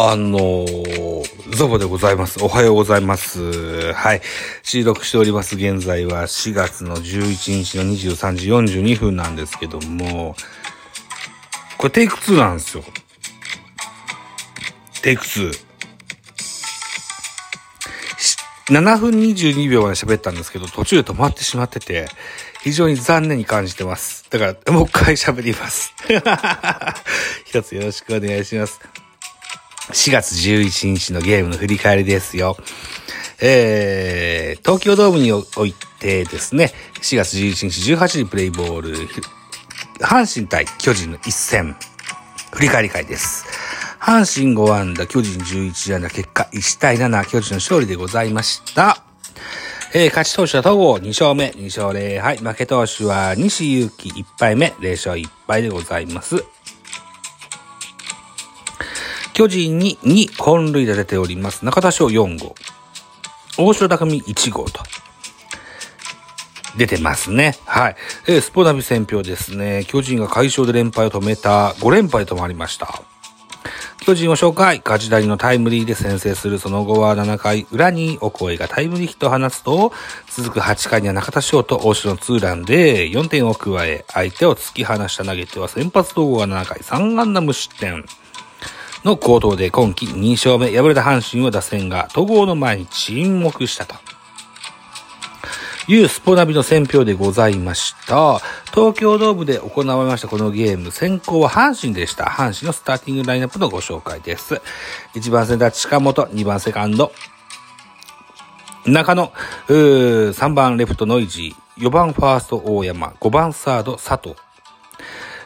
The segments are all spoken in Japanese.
あのー、ザボでございます。おはようございます。はい。収録しております。現在は4月の11日の23時42分なんですけども、これテイク2なんですよ。テイク2。7分22秒まで喋ったんですけど、途中で止まってしまってて、非常に残念に感じてます。だから、もう一回喋ります。一つよろしくお願いします。4月11日のゲームの振り返りですよ。えー、東京ドームにおいてですね、4月11日18時プレイボール、阪神対巨人の一戦、振り返り会です。阪神5安打、巨人11安打、結果1対7、巨人の勝利でございました。えー、勝ち投手は戸郷2勝目、2勝0敗、負け投手は西祐希1敗目、0勝1敗でございます。巨人に2本塁打出ております。中田翔4号。大城匠1号と。出てますね。はい。えー、スポナビ戦票ですね。巨人が快勝で連敗を止めた5連敗と止まりました。巨人を紹介、ガジダリのタイムリーで先制するその後は7回裏にオコエがタイムリーヒットを放つと、続く8回には中田翔と大城のツーランで4点を加え、相手を突き放した投げては先発統合が7回3安打無失点。の行動で今季2勝目、敗れた阪神は打線が戸郷の前に沈黙したと。いうスポナビの選評でございました。東京ドームで行われましたこのゲーム、先行は阪神でした。阪神のスターティングラインナップのご紹介です。1番センター近本、2番セカンド、中野、3番レフトノイジー、4番ファースト大山、5番サード佐藤、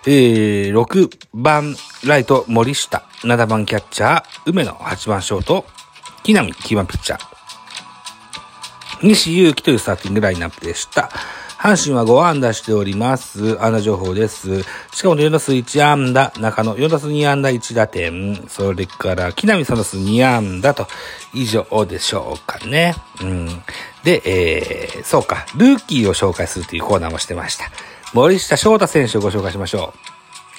えー、6番ライト森下、7番キャッチャー梅野、8番ショート木浪、9番ピッチャー西祐希というスターティングラインナップでした。阪神は5安打しております。安打情報です。しかも4打数1安打、中野4打数2安打1打点、それから木浪3打数2安打と以上でしょうかね。うん。で、えー、そうか、ルーキーを紹介するというコーナーもしてました。森下翔太選手をご紹介しましょ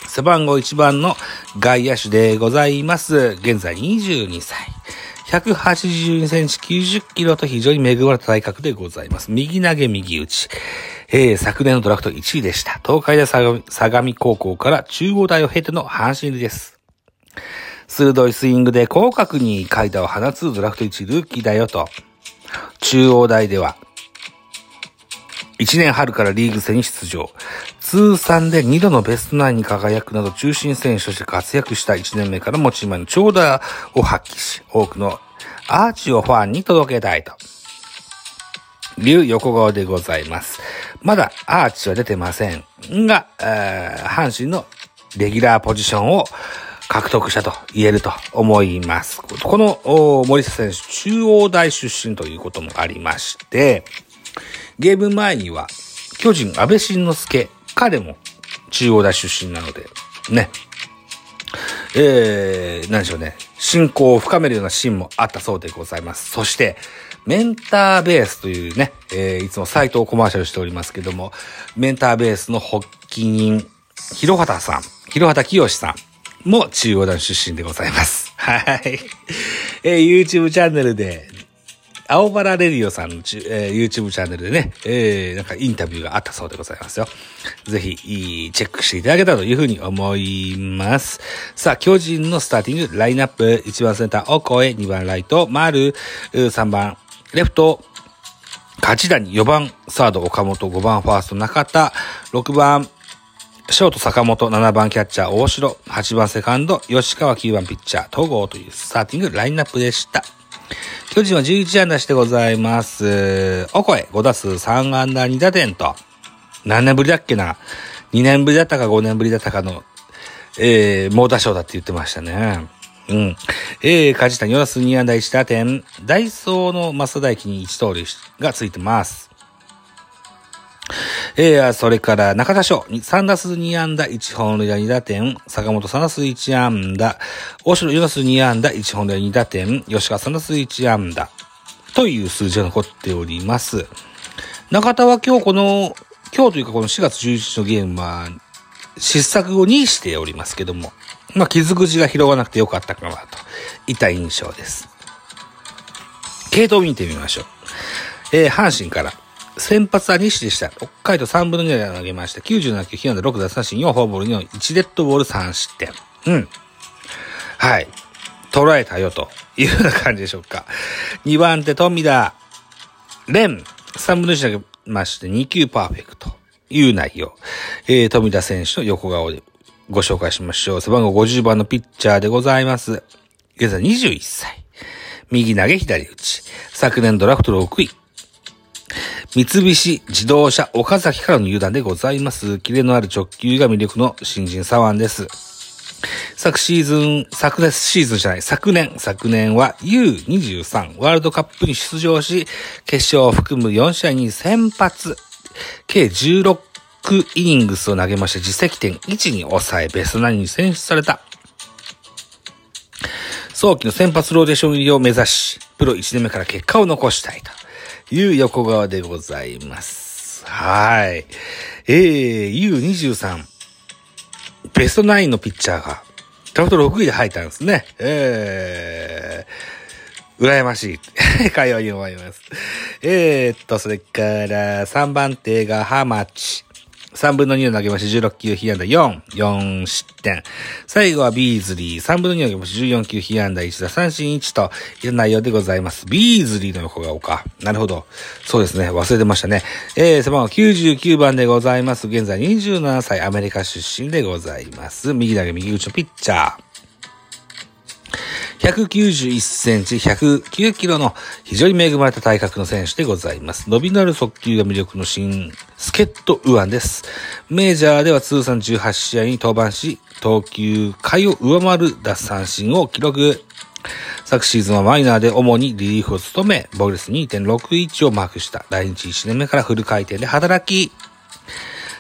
う。背番号1番の外野手でございます。現在22歳。182センチ90キロと非常に恵まれた体格でございます。右投げ右打ち。えー、昨年のドラフト1位でした。東海大相模高校から中央大を経ての阪神入りです。鋭いスイングで広角に階段を放つドラフト1ルーキーだよと。中央大では、1年春からリーグ戦に出場。通算で2度のベストナインに輝くなど中心選手として活躍した1年目から持ち前の長打を発揮し、多くのアーチをファンに届けたいと。いう横顔でございます。まだアーチは出てませんが、えー阪神のレギュラーポジションを獲得したと言えると思います。この森下選手、中央大出身ということもありまして、ゲーム前には巨人安倍晋之助、彼も中央大出身なので、ね。えー、何でしょうね。信仰を深めるようなシーンもあったそうでございます。そして、メンターベースというね、えー、いつもサイトをコマーシャルしておりますけども、メンターベースの発起人、広畑さん、広畑清さんも中央大出身でございます。はい。えー、YouTube チャンネルで、青原レディオさんの、えー、YouTube チャンネルでね、えー、なんかインタビューがあったそうでございますよ。ぜひ、チェックしていただけたらというふうに思います。さあ、巨人のスターティングラインナップ、1番センター、オコエ、2番ライト、丸、3番、レフト、勝谷、4番、サード、岡本、5番、ファースト、中田、6番、ショート、坂本、7番、キャッチャー、大城、8番、セカンド、吉川、9番、ピッチャー、戸郷というスターティングラインナップでした。巨人は11安打してございます。おこえ、5打数3安打2打点と、何年ぶりだっけな ?2 年ぶりだったか5年ぶりだったかの、えー、猛打賞だって言ってましたね。うん。えー、梶谷4打数2安打1打点。ダイソーの増田駅に1盗塁がついてます。えー、それから中田翔、3打数2安打1本塁打2打点、坂本3打数1安打、大城4打数2安打1本塁打2打点、吉川3打数1安打、という数字が残っております。中田は今日この、今日というかこの4月11日のゲームは、失策後にしておりますけども、まあ、傷口が拾わなくてよかったかなと、いた印象です。系統を見てみましょう。えー、阪神から、先発は西でした。6回と3分の2で投げました。97球、被安打6奪三振、4フォアボール2、1デッドボール3失点。うん。はい。捉えたよというような感じでしょうか。2番手、富田、連、3分の1投げまして、2球パーフェクト。いう内容。えー、富田選手の横顔でご紹介しましょう。背番号50番のピッチャーでございます。現在21歳。右投げ左打ち。昨年ドラフト6位。三菱自動車岡崎からの入団でございます。キレのある直球が魅力の新人左腕です。昨シーズン、昨年シーズンじゃない、昨年、昨年は U23 ワールドカップに出場し、決勝を含む4試合に先発、計16イニングスを投げまして実績点1に抑え、ベストナに選出された。早期の先発ローテーション入りを目指し、プロ1年目から結果を残したいと。いう横川でございます。はい。えー、U23、ベストナインのピッチャーが、ちゃんと6位で入ったんですね。えー、羨ましい。かように思います。えー、っと、それから、3番手がハマチ。3分の2を投げまして16球被安打4、4失点。最後はビーズリー、3分の2を投げまして14球被安打1打三振1という内容でございます。ビーズリーの横顔か。なるほど。そうですね。忘れてましたね。えー、背番号99番でございます。現在27歳、アメリカ出身でございます。右投げ右打ちのピッチャー。191センチ、109キロの非常に恵まれた体格の選手でございます。伸びのある速球が魅力の新助っ人右腕です。メジャーでは通算18試合に登板し、投球回を上回る奪三振を記録。昨シーズンはマイナーで主にリリーフを務め、ボルレス2.61をマークした。来日1年目からフル回転で働き、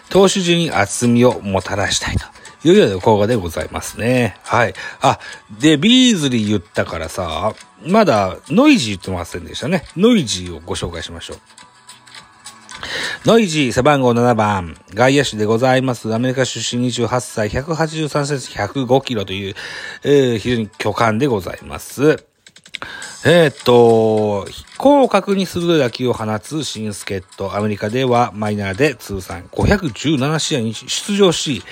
投手陣に厚みをもたらしたいと。いうような効果でございますね。はい。あ、で、ビーズリー言ったからさ、まだノイジー言ってませんでしたね。ノイジーをご紹介しましょう。ノイジー背番号7番、外野手でございます。アメリカ出身28歳、183センチ、105キロという、えー、非常に巨漢でございます。えー、っと、広角に鋭い打球を放つ新助っ人、アメリカではマイナーで通算517試合に出場し、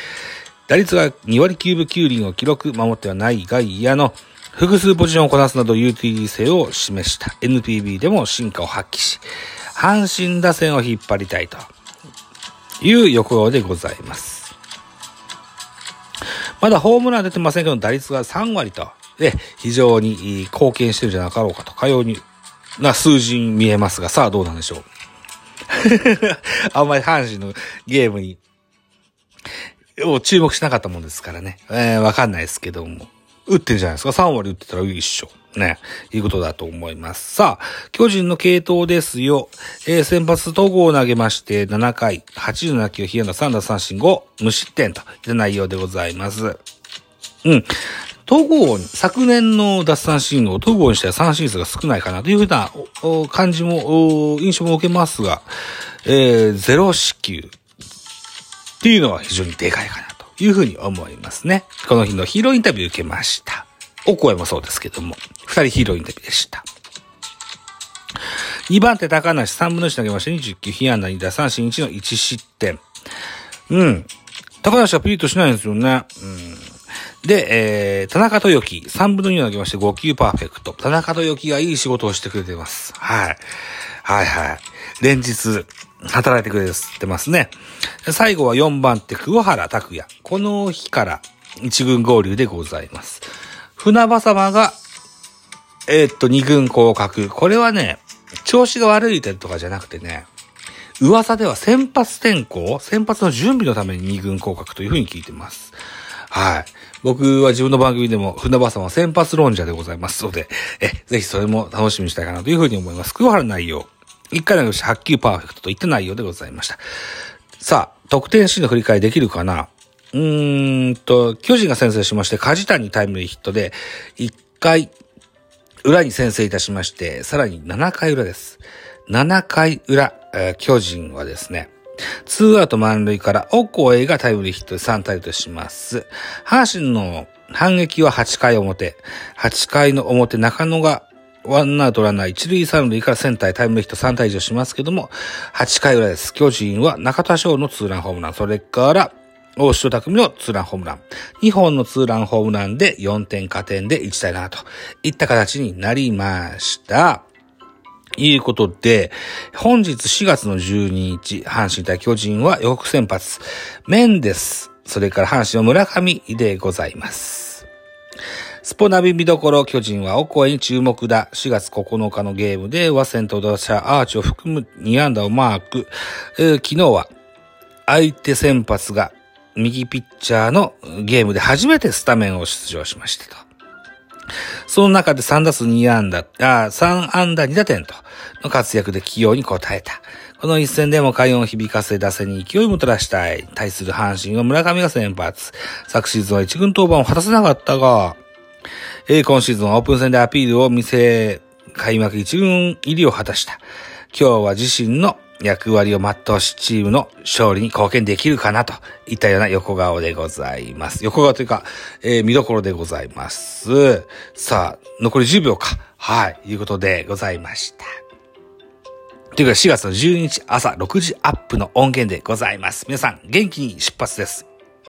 打率が2割9分9厘を記録、守ってはない外野の複数ポジションをこなすなどユーティリティ性を示した NPB でも進化を発揮し、阪神打線を引っ張りたいという欲望でございます。まだホームラン出てませんけど、打率が3割と、で、非常に貢献してるんじゃなかろうかと、かような数字に見えますが、さあどうなんでしょう。あんまり阪神のゲームにを注目しなかったもんですからね。えー、わかんないですけども。打ってるじゃないですか。3割打ってたらいいっしょ。ね。いうことだと思います。さあ、巨人の系統ですよ。えー、先発統合を投げまして、7回、87球、被安打3打三振5、無失点といった内容でございます。うん。統合、昨年の奪三振を統合にしては三振数が少ないかなというふうな感じも、印象も受けますが、えー、0四球、っていうのは非常にでかいかなというふうに思いますね。この日のヒーローインタビュー受けました。お声もそうですけども、二人ヒーローインタビューでした。2番手高梨3分の1投げました29球、被安打2打三振1の1失点。うん。高梨はピリッとしないんですよね。うん。で、えー、田中豊樹、3分の2投げまして5球パーフェクト。田中豊樹がいい仕事をしてくれてます。はい。はいはい。連日、働いてくれてますね。最後は4番手、桑原拓也。この日から1軍合流でございます。船場様が、えー、っと、2軍降格。これはね、調子が悪い点とかじゃなくてね、噂では先発転向、先発の準備のために2軍降格というふうに聞いてます。はい。僕は自分の番組でも、船場さんは先発論者でございますので、え、ぜひそれも楽しみにしたいかなというふうに思います。桑原内容。1回投げして8球パーフェクトといった内容でございました。さあ、得点シーンの振り返りできるかな？うーんと、巨人が先制しまして、梶谷タイムリーヒットで、1回、裏に先制いたしまして、さらに7回裏です。7回裏、えー、巨人はですね、ツーアウト満塁から、オコエがタイムリーヒットで3対とします。阪神の反撃は8回表。8回の表、中野がワンアウトランナー一塁三塁からセンターへタイムリーヒット3対以上しますけども、8回裏です。巨人は中田翔のツーランホームラン、それから、大城匠のツーランホームラン。2本のツーランホームランで4点加点で1対7といった形になりました。いうことで、本日4月の12日、阪神対巨人は予告先発、メンデス、それから阪神は村上でございます。スポナビ見どころ巨人はお声に注目だ。4月9日のゲームでは先頭打者アーチを含む2安打をマーク。えー、昨日は相手先発が右ピッチャーのゲームで初めてスタメンを出場しましたと。その中で3打数2安打、あ3安打2打点との活躍で起用に応えた。この一戦でも快音を響かせ打線に勢いもたらしたい。対する阪神は村上が先発。昨シーズンは一軍登板を果たせなかったが、えー、今シーズンオープン戦でアピールを見せ、開幕一軍入りを果たした。今日は自身の役割を全うし、チームの勝利に貢献できるかなといったような横顔でございます。横顔というか、えー、見どころでございます。さあ、残り10秒か。はい、いうことでございました。というか4月の12日朝6時アップの音源でございます。皆さん元気に出発です。